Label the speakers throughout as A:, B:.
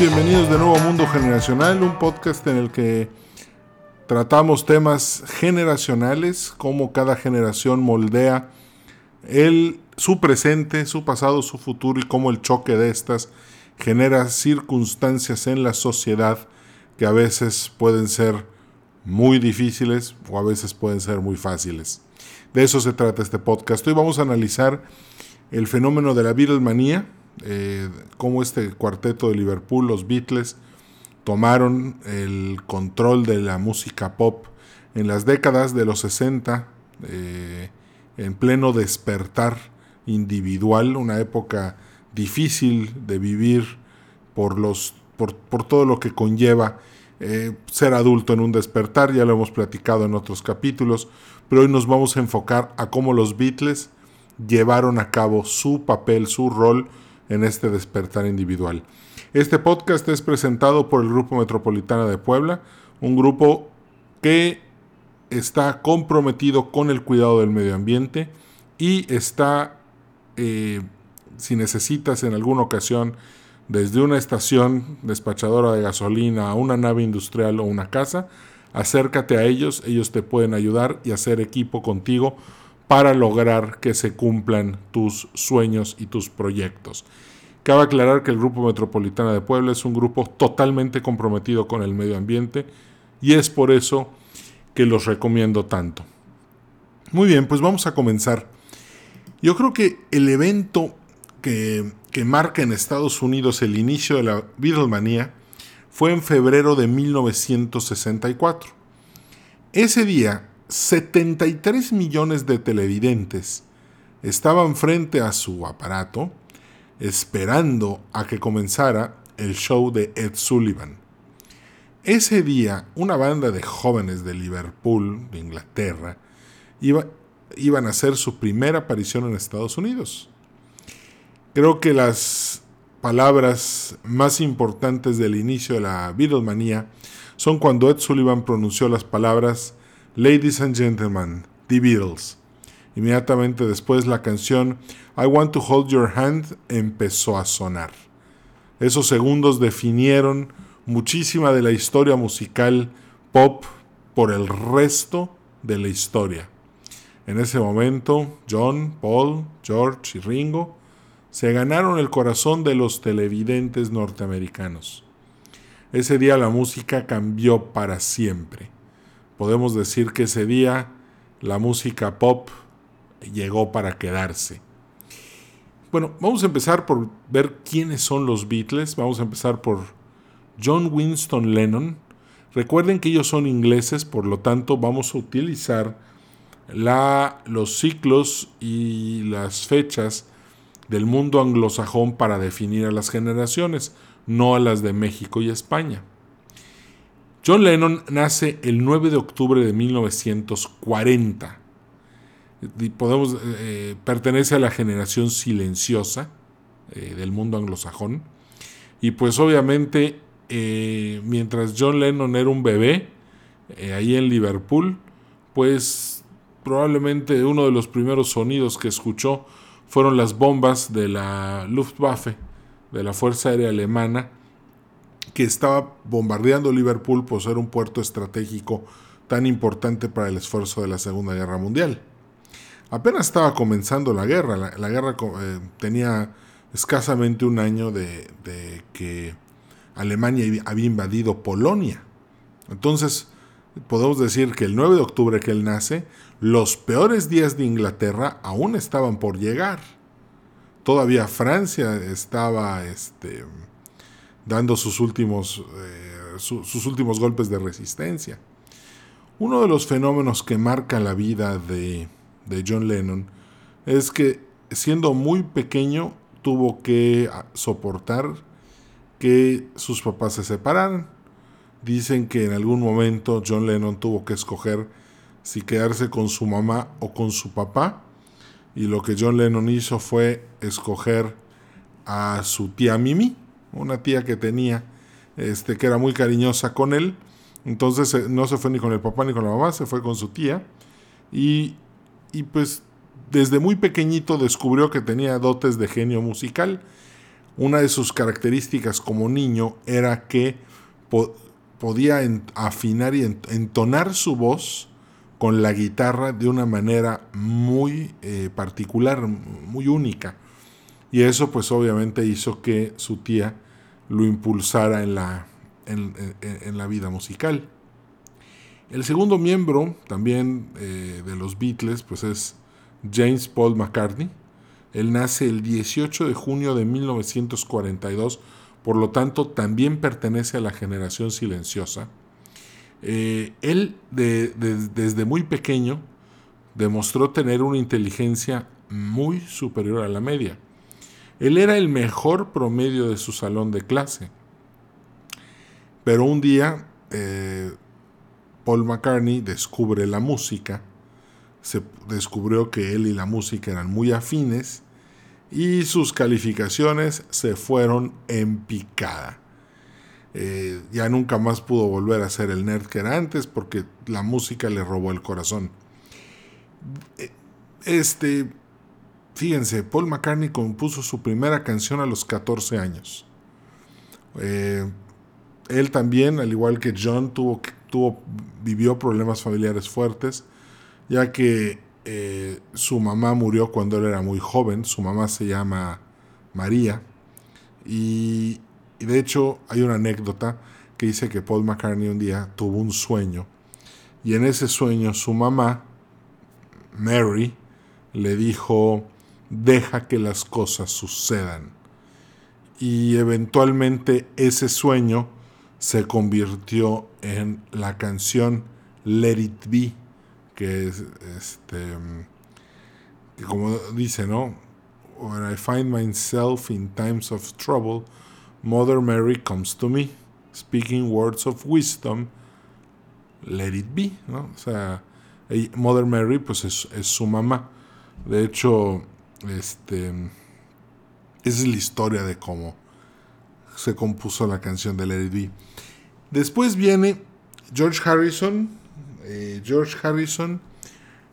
A: Bienvenidos de nuevo a Mundo Generacional, un podcast en el que tratamos temas generacionales, cómo cada generación moldea el, su presente, su pasado, su futuro y cómo el choque de estas genera circunstancias en la sociedad que a veces pueden ser muy difíciles o a veces pueden ser muy fáciles. De eso se trata este podcast. Hoy vamos a analizar el fenómeno de la Beatlemanía, eh, cómo este cuarteto de Liverpool, los Beatles, tomaron el control de la música pop en las décadas de los 60, eh, en pleno despertar individual, una época difícil de vivir por, los, por, todo lo que conlleva eh, ser adulto en un despertar, ya lo hemos platicado en otros capítulos, pero hoy nos vamos a enfocar a cómo los Beatles llevaron a cabo su papel, su rol en este despertar individual. Este podcast es presentado por el Grupo Metropolitana de Puebla, un grupo que está comprometido con el cuidado del medio ambiente y está, eh, si necesitas en alguna ocasión, desde una estación despachadora de gasolina a una nave industrial o una casa, acércate a ellos, ellos te pueden ayudar y hacer equipo contigo para lograr que se cumplan tus sueños y tus proyectos. Cabe aclarar que el Grupo Metropolitana de Puebla es un grupo totalmente comprometido con el medio ambiente y es por eso que los recomiendo tanto. Muy bien, pues vamos a comenzar. Yo creo que el evento que, que marca en Estados Unidos el inicio de la Beatlemanía fue en febrero de 1964. Ese día 73 millones de televidentes estaban frente a su aparato esperando a que comenzara el show de Ed Sullivan. Ese día, una banda de jóvenes de Liverpool, de Inglaterra, iba, iban a hacer su primera aparición en Estados Unidos. Creo que las palabras más importantes del inicio de la Beatlemanía son cuando Ed Sullivan pronunció las palabras Ladies and Gentlemen, The Beatles. Inmediatamente después la canción I Want to Hold Your Hand empezó a sonar. Esos segundos definieron muchísima de la historia musical pop por el resto de la historia. En ese momento, John, Paul, George y Ringo se ganaron el corazón de los televidentes norteamericanos. Ese día la música cambió para siempre podemos decir que ese día la música pop llegó para quedarse. Bueno, vamos a empezar por ver quiénes son los Beatles. Vamos a empezar por John Winston Lennon. Recuerden que ellos son ingleses, por lo tanto vamos a utilizar la, los ciclos y las fechas del mundo anglosajón para definir a las generaciones, no a las de México y España. John Lennon nace el 9 de octubre de 1940. podemos, eh, pertenece a la generación silenciosa eh, del mundo anglosajón. Y pues obviamente, eh, mientras John Lennon era un bebé, ahí en Liverpool, pues probablemente uno de los primeros sonidos que escuchó fueron las bombas de la Luftwaffe, de la Fuerza Aérea Alemana, que estaba bombardeando Liverpool por ser un puerto estratégico tan importante para el esfuerzo de la Segunda Guerra Mundial. Apenas estaba comenzando la guerra, la, guerra eh, tenía escasamente un año de, que Alemania había invadido Polonia. Entonces, podemos decir que el 9 de octubre que él nace, los peores días de Inglaterra aún estaban por llegar. Todavía Francia estaba este, dando sus últimos, eh, sus últimos golpes de resistencia. Uno de los fenómenos que marca la vida de, de John Lennon es que siendo muy pequeño tuvo que soportar que sus papás se separaran. Dicen que en algún momento John Lennon tuvo que escoger si quedarse con su mamá o con su papá. Y lo que John Lennon hizo fue escoger a su tía Mimi una tía que tenía, este, que era muy cariñosa con él. Entonces eh, no se fue ni con el papá ni con la mamá, se fue con su tía. Y, y pues desde muy pequeñito descubrió que tenía dotes de genio musical. Una de sus características como niño era que podía afinar y entonar su voz con la guitarra de una manera muy eh, particular, muy única. Y eso pues obviamente hizo que su tía lo impulsara en la, en, la vida musical. El segundo miembro también eh, de los Beatles pues es James Paul McCartney. Él nace el 18 de junio de 1942, por lo tanto también pertenece a la generación silenciosa. Eh, él desde muy pequeño demostró tener una inteligencia muy superior a la media. Él era el mejor promedio de su salón de clase. Pero un día eh, Paul McCartney descubre la música, se descubrió que él y la música eran muy afines y sus calificaciones se fueron en picada. Eh, ya nunca más pudo volver a ser el nerd que era antes porque la música le robó el corazón. Eh, este, Fíjense, Paul McCartney compuso su primera canción a los 14 años. Eh, él también, al igual que John, tuvo, tuvo, vivió problemas familiares fuertes, ya que eh, su mamá murió cuando él era muy joven. Su mamá se llama María. Y, y de hecho hay una anécdota que dice que Paul McCartney un día tuvo un sueño. Y en ese sueño su mamá, Mary, le dijo, deja que las cosas sucedan. Y eventualmente ese sueño se convirtió en la canción Let It Be, que es este como dice, ¿no? When I find myself in times of trouble, Mother Mary comes to me, speaking words of wisdom, let it be, ¿no? O sea, Mother Mary pues es, es su mamá. De hecho, este, esa es la historia de cómo se compuso la canción de Lady Después viene George Harrison. Eh, George Harrison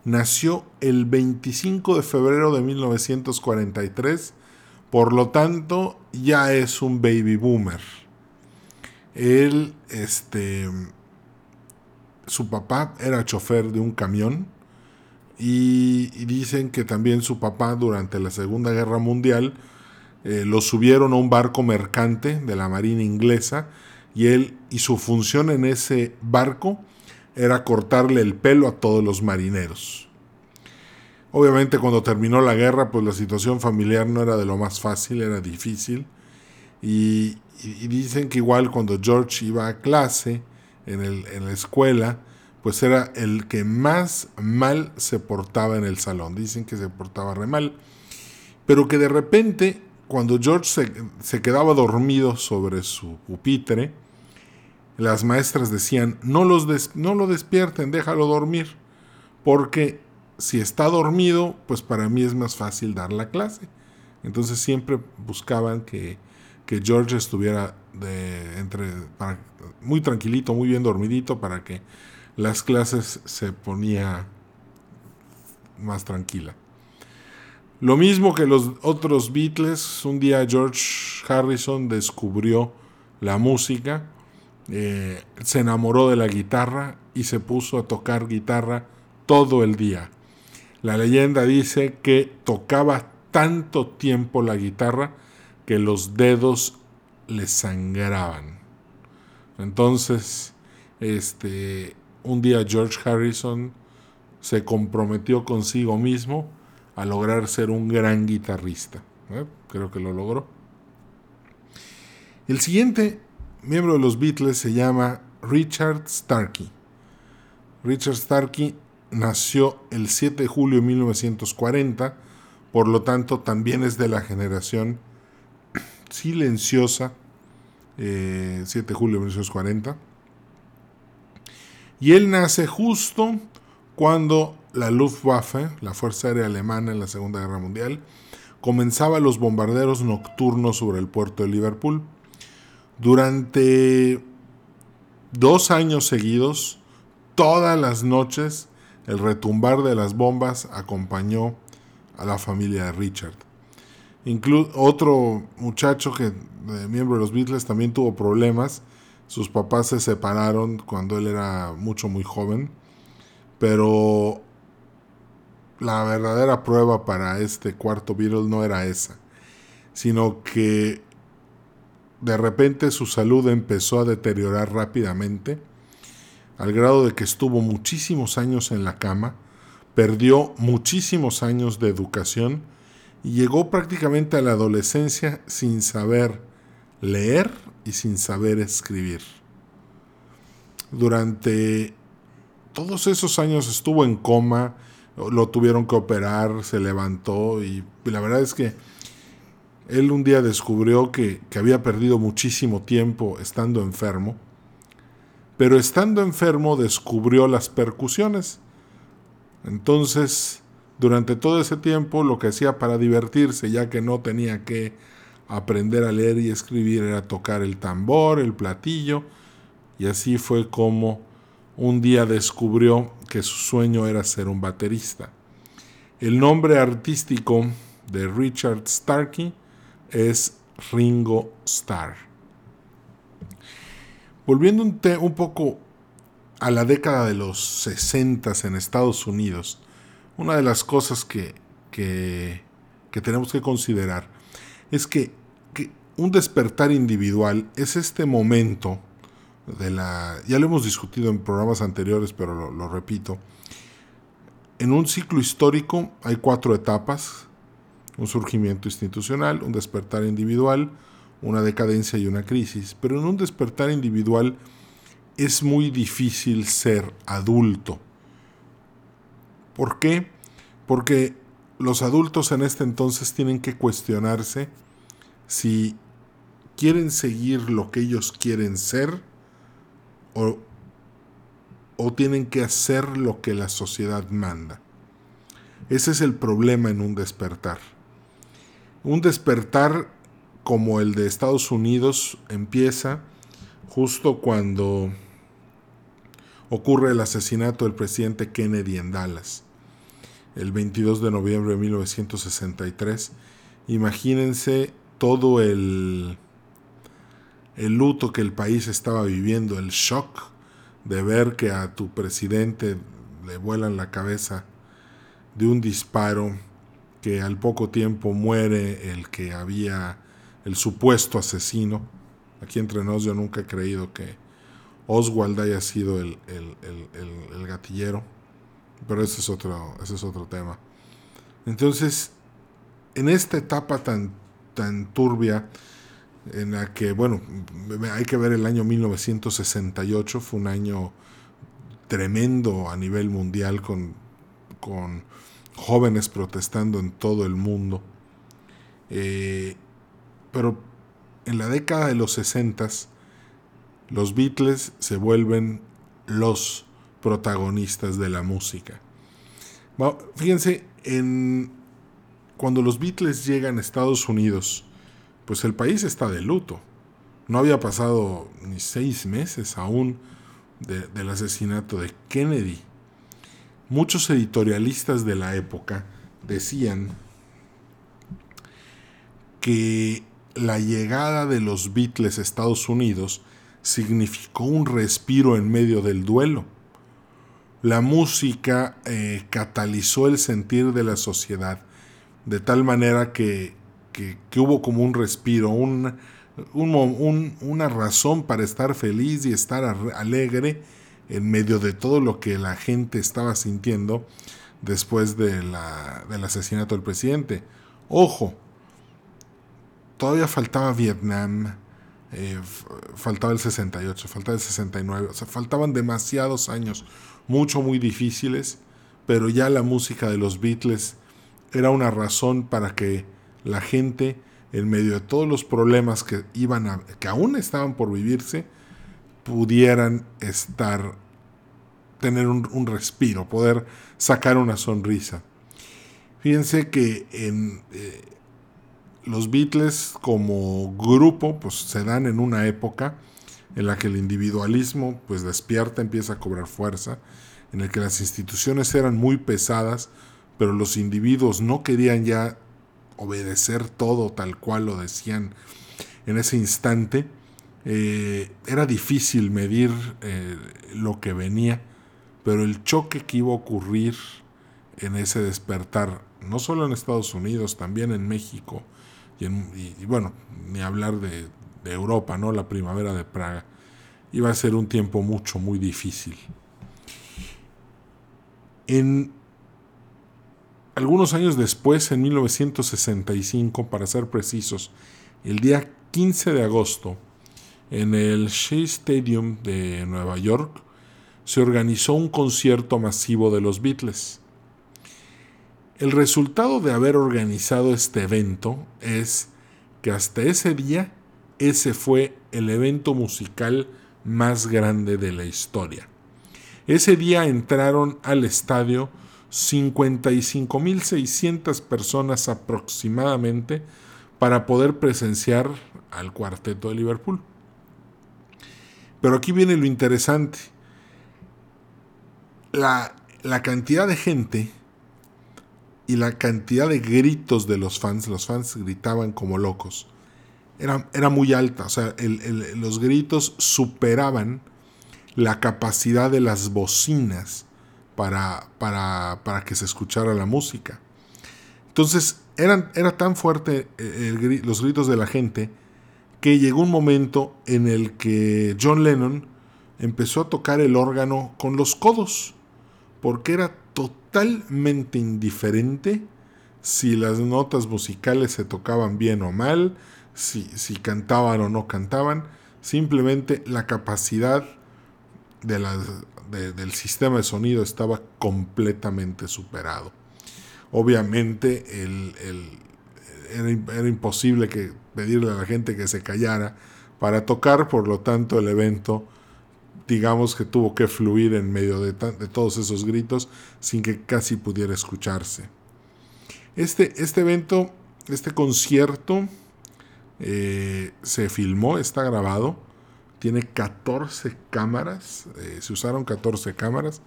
A: nació el 25 de febrero de 1943, por lo tanto ya es un baby boomer. Él, este, su papá era chofer de un camión y, dicen que también su papá durante la Segunda Guerra Mundial eh, lo subieron a un barco mercante de la Marina inglesa y él y su función en ese barco era cortarle el pelo a todos los marineros. Obviamente cuando terminó la guerra, pues la situación familiar no era de lo más fácil, era difícil. Y, dicen que igual cuando George iba a clase en, en la escuela, pues era el que más mal se portaba en el salón. Dicen que se portaba re mal. Pero que de repente, cuando George se, quedaba dormido sobre su pupitre, las maestras decían, no, los no lo despierten, déjalo dormir, porque si está dormido, pues para mí es más fácil dar la clase. Entonces siempre buscaban que, que George estuviera entre, muy tranquilito, muy bien dormidito, para que las clases se ponía más tranquila. Lo mismo que los otros Beatles, un día George Harrison descubrió la música, eh, se enamoró de la guitarra y se puso a tocar guitarra todo el día. La leyenda dice que tocaba tanto tiempo la guitarra que los dedos le sangraban. Entonces, este, un día George Harrison se comprometió consigo mismo a lograr ser un gran guitarrista. ¿eh? Creo que lo logró. El siguiente miembro de los Beatles se llama Richard Starkey. Richard Starkey nació el 7 de julio de 1940, por lo tanto también es de la generación silenciosa, 7 eh, de julio de 1940 y él nace justo cuando la Luftwaffe, la Fuerza Aérea Alemana en la Segunda Guerra Mundial, comenzaba los bombarderos nocturnos sobre el puerto de Liverpool. Durante dos años seguidos, todas las noches, el retumbar de las bombas acompañó a la familia de Richard. otro muchacho que miembro de los Beatles también tuvo problemas. Sus papás se separaron cuando él era mucho muy joven. Pero la verdadera prueba para este cuarto Beatle no era esa, sino que de repente su salud empezó a deteriorar rápidamente, al grado de que estuvo muchísimos años en la cama, perdió muchísimos años de educación y llegó prácticamente a la adolescencia sin saber leer y sin saber escribir. Durante todos esos años estuvo en coma, lo tuvieron que operar, se levantó y la verdad es que él un día descubrió que, que, había perdido muchísimo tiempo estando enfermo, pero estando enfermo descubrió las percusiones. Entonces, durante todo ese tiempo lo que hacía para divertirse, ya que no tenía que aprender a leer y escribir, era tocar el tambor, el platillo, y así fue como un día descubrió que su sueño era ser un baterista. El nombre artístico de Richard Starkey es Ringo Starr. Volviendo un, poco a la década de los 60 en Estados Unidos, una de las cosas que, que, tenemos que considerar es que, que un despertar individual es este momento de la... Ya lo hemos discutido en programas anteriores, pero lo, repito. En un ciclo histórico hay cuatro etapas. Un surgimiento institucional, un despertar individual, una decadencia y una crisis. Pero en un despertar individual es muy difícil ser adulto. ¿Por qué? Porque los adultos en este entonces tienen que cuestionarse si quieren seguir lo que ellos quieren ser o, tienen que hacer lo que la sociedad manda. Ese es el problema en un despertar. Un despertar como el de Estados Unidos empieza justo cuando ocurre el asesinato del presidente Kennedy en Dallas, el 22 de noviembre de 1963. Imagínense todo el el luto que el país estaba viviendo, el shock de ver que a tu presidente le vuelan la cabeza de un disparo, que al poco tiempo muere el que había, el supuesto asesino. Aquí entre nos yo nunca he creído que Oswald haya sido el, el gatillero, pero ese es, otro, ese es otro tema. Entonces, en esta etapa tan, tan turbia, en la que, bueno, hay que ver el año 1968, fue un año tremendo a nivel mundial con, con jóvenes protestando en todo el mundo. Eh, pero en la década de los 60 los Beatles se vuelven los protagonistas de la música. fíjense, en, cuando los Beatles llegan a Estados Unidos, pues el país está de luto. No había pasado ni seis meses aún del asesinato de Kennedy. Muchos editorialistas de la época decían que la llegada de los Beatles a Estados Unidos significó un respiro en medio del duelo. La música eh, catalizó el sentir de la sociedad de tal manera que que, hubo como un respiro, un, una razón para estar feliz y estar alegre en medio de todo lo que la gente estaba sintiendo después del asesinato del presidente. Ojo, todavía faltaba Vietnam, eh, faltaba el 68, faltaba el 69, o sea, faltaban demasiados años, mucho, muy difíciles, pero ya la música de los Beatles era una razón para que la gente, en medio de todos los problemas que, iban a, que aún estaban por vivirse, pudieran estar, tener un, respiro, poder sacar una sonrisa. Fíjense que en eh, los Beatles como grupo pues se dan en una época en la que el individualismo pues despierta, empieza a cobrar fuerza, en el que las instituciones eran muy pesadas, pero los individuos no querían ya obedecer todo tal cual lo decían en ese instante, eh, era difícil medir eh, lo que venía, pero el choque que iba a ocurrir en ese despertar, no solo en Estados Unidos, también en México, y, bueno, ni hablar de, de Europa, ¿no? La primavera de Praga, iba a ser un tiempo mucho, muy difícil. En algunos años después, en 1965, para ser precisos, el día 15 de agosto, en el Shea Stadium de Nueva York, se organizó un concierto masivo de los Beatles. El resultado de haber organizado este evento es que hasta ese día ese fue el evento musical más grande de la historia. Ese día entraron al estadio 55.600 personas aproximadamente para poder presenciar al cuarteto de Liverpool. Pero aquí viene lo interesante. La, la cantidad de gente y la cantidad de gritos de los fans, los fans gritaban como locos, era, era muy alta. O sea, los gritos superaban la capacidad de las bocinas para, para, para que se escuchara la música. Entonces, eran, era tan fuerte eh, los gritos de la gente que llegó un momento en el que John Lennon empezó a tocar el órgano con los codos, porque era totalmente indiferente si las notas musicales se tocaban bien o mal, si, si cantaban o no cantaban, simplemente la capacidad de del sistema de sonido estaba completamente superado. Obviamente era, imposible que pedirle a la gente que se callara para tocar, por lo tanto el evento digamos que tuvo que fluir en medio de, todos esos gritos sin que casi pudiera escucharse. Este, este evento, este concierto, eh, se filmó, está grabado, tiene 14 cámaras, eh, se usaron 14 cámaras,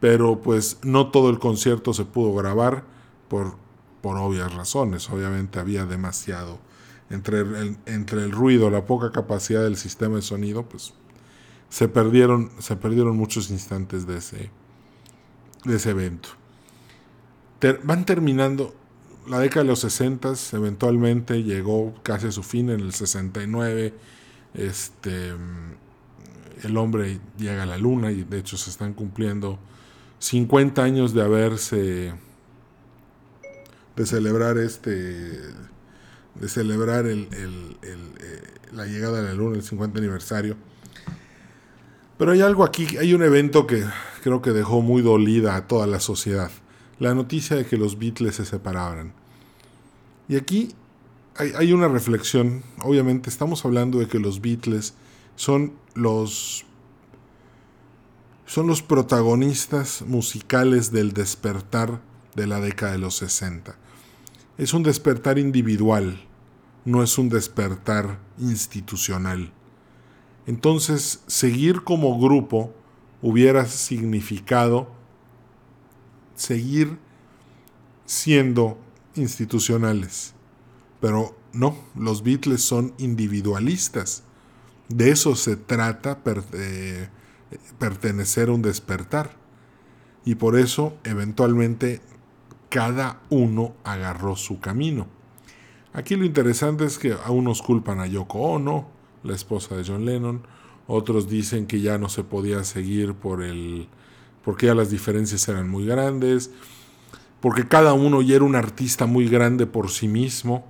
A: pero pues no todo el concierto se pudo grabar por, por obvias razones, obviamente había demasiado. Entre entre el ruido, la poca capacidad del sistema de sonido, pues se perdieron, se perdieron muchos instantes de ese, de ese evento. van terminando, la década de los 60 eventualmente llegó casi a su fin en el 69. Este, el hombre llega a la luna y de hecho se están cumpliendo 50 años de haberse de celebrar este de celebrar el, eh, la llegada a la luna el 50 aniversario pero hay algo aquí, hay un evento que creo que dejó muy dolida a toda la sociedad. La noticia de que los Beatles se separaran. Y aquí hay, una reflexión. Obviamente estamos hablando de que los Beatles son los son los protagonistas musicales del despertar de la década de los 60. Es un despertar individual, no es un despertar institucional. Entonces, seguir como grupo hubiera significado seguir siendo institucionales. Pero no, los Beatles son individualistas. De eso se trata eh, pertenecer a un despertar. Y por eso, eventualmente, cada uno agarró su camino. Aquí lo interesante es que a unos culpan a Yoko Ono, la esposa de John Lennon. Otros dicen que ya no se podía seguir por el porque ya las diferencias eran muy grandes, porque cada uno ya era un artista muy grande por sí mismo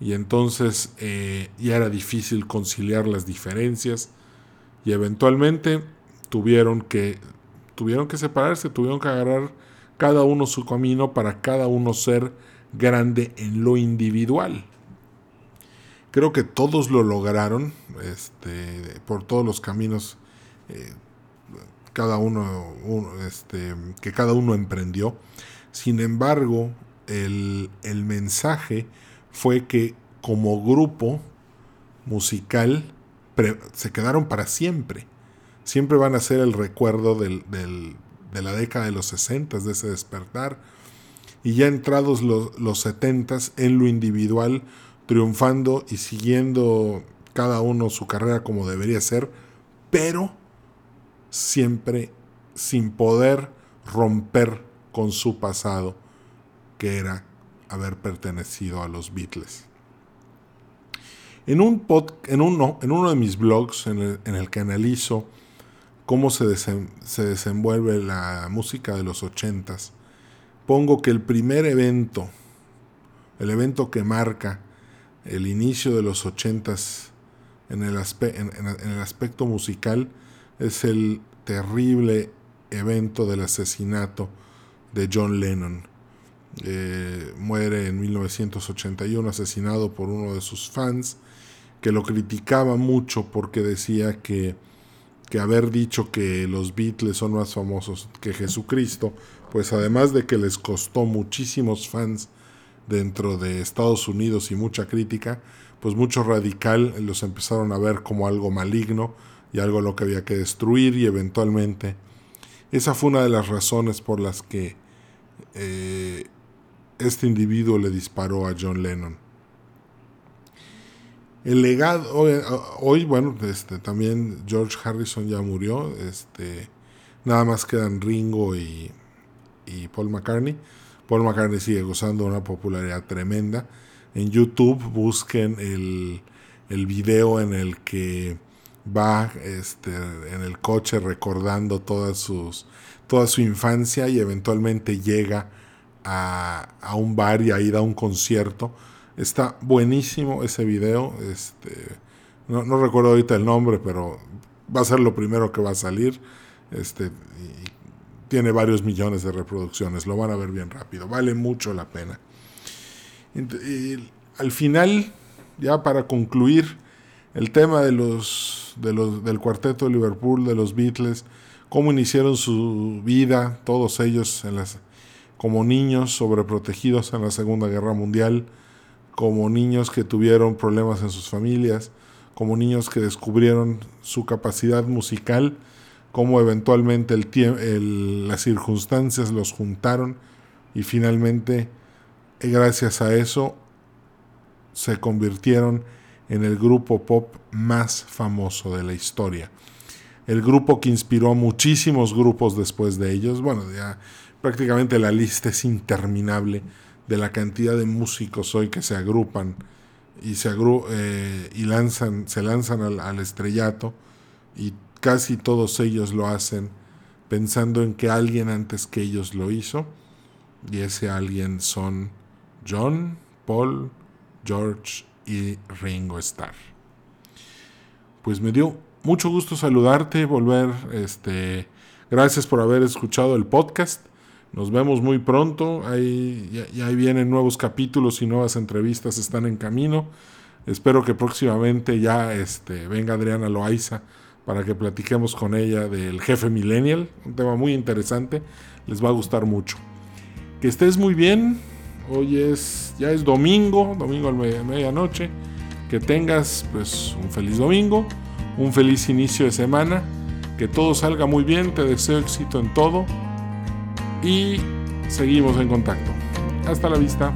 A: y entonces eh, ya era difícil conciliar las diferencias y eventualmente tuvieron que tuvieron que separarse, tuvieron que agarrar cada uno su camino para cada uno ser grande en lo individual. Creo que todos lo lograron este, por todos los caminos eh, cada uno, este, que cada uno emprendió. Sin embargo, el, el mensaje fue que como grupo musical se quedaron para siempre. Siempre van a ser el recuerdo de la década de los 60, de ese despertar. y ya entrados los, los 70 en lo individual, triunfando y siguiendo cada uno su carrera como debería ser, pero siempre sin poder romper con su pasado, que era haber pertenecido a los Beatles. En, un en, uno, en uno de mis blogs en el, que analizo cómo se, se, desenvuelve la música de los ochentas, pongo que el primer evento, el evento que marca el inicio de los ochentas en el, en el aspecto musical, es el terrible evento del asesinato de John Lennon. Eh, muere en 1981 asesinado por uno de sus fans que lo criticaba mucho porque decía que, que haber dicho que los Beatles son más famosos que Jesucristo, pues además de que les costó muchísimos fans dentro de Estados Unidos y mucha crítica, pues mucho radical los empezaron a ver como algo maligno y algo lo que había que destruir y eventualmente esa fue una de las razones por las que eh, este individuo le disparó a John Lennon. El legado, hoy, bueno, este, también George Harrison ya murió, este, nada más quedan Ringo y, y Paul McCartney. Paul McCartney sigue gozando de una popularidad tremenda. En YouTube busquen el, el video en el que va este, en el coche recordando sus, toda su infancia y eventualmente llega a, a, un bar y ahí da un concierto. Está buenísimo ese video. Este, no, no, recuerdo ahorita el nombre, pero va a ser lo primero que va a salir. Este, tiene varios millones de reproducciones. Lo van a ver bien rápido. Vale mucho la pena. Al final, ya para concluir, el tema de los, de los, del cuarteto de Liverpool, de los Beatles, cómo iniciaron su vida, todos ellos en las, como niños sobreprotegidos en la Segunda Guerra Mundial, como niños que tuvieron problemas en sus familias, como niños que descubrieron su capacidad musical, cómo eventualmente el, el, las circunstancias los juntaron y finalmente, gracias a eso, se convirtieron en el grupo pop más famoso de la historia. El grupo que inspiró a muchísimos grupos después de ellos. Bueno, ya prácticamente la lista es interminable de la cantidad de músicos hoy que se agrupan y se eh, y lanzan, se lanzan al, al estrellato y casi todos ellos lo hacen pensando en que alguien antes que ellos lo hizo y ese alguien son John, Paul, George y Ringo Starr. Pues me dio mucho gusto saludarte, volver, este, gracias por haber escuchado el podcast. Nos vemos muy pronto, ahí, ya, vienen nuevos capítulos y nuevas entrevistas están en camino. Espero que próximamente ya este, venga Adriana Loaiza para que platiquemos con ella del jefe millennial, un tema muy interesante, les va a gustar mucho. Que estés muy bien, Hoy es, ya es domingo, domingo a medianoche. Que tengas pues un feliz domingo, un feliz inicio de semana. Que todo salga muy bien, te deseo éxito en todo. Y seguimos en contacto. Hasta la vista.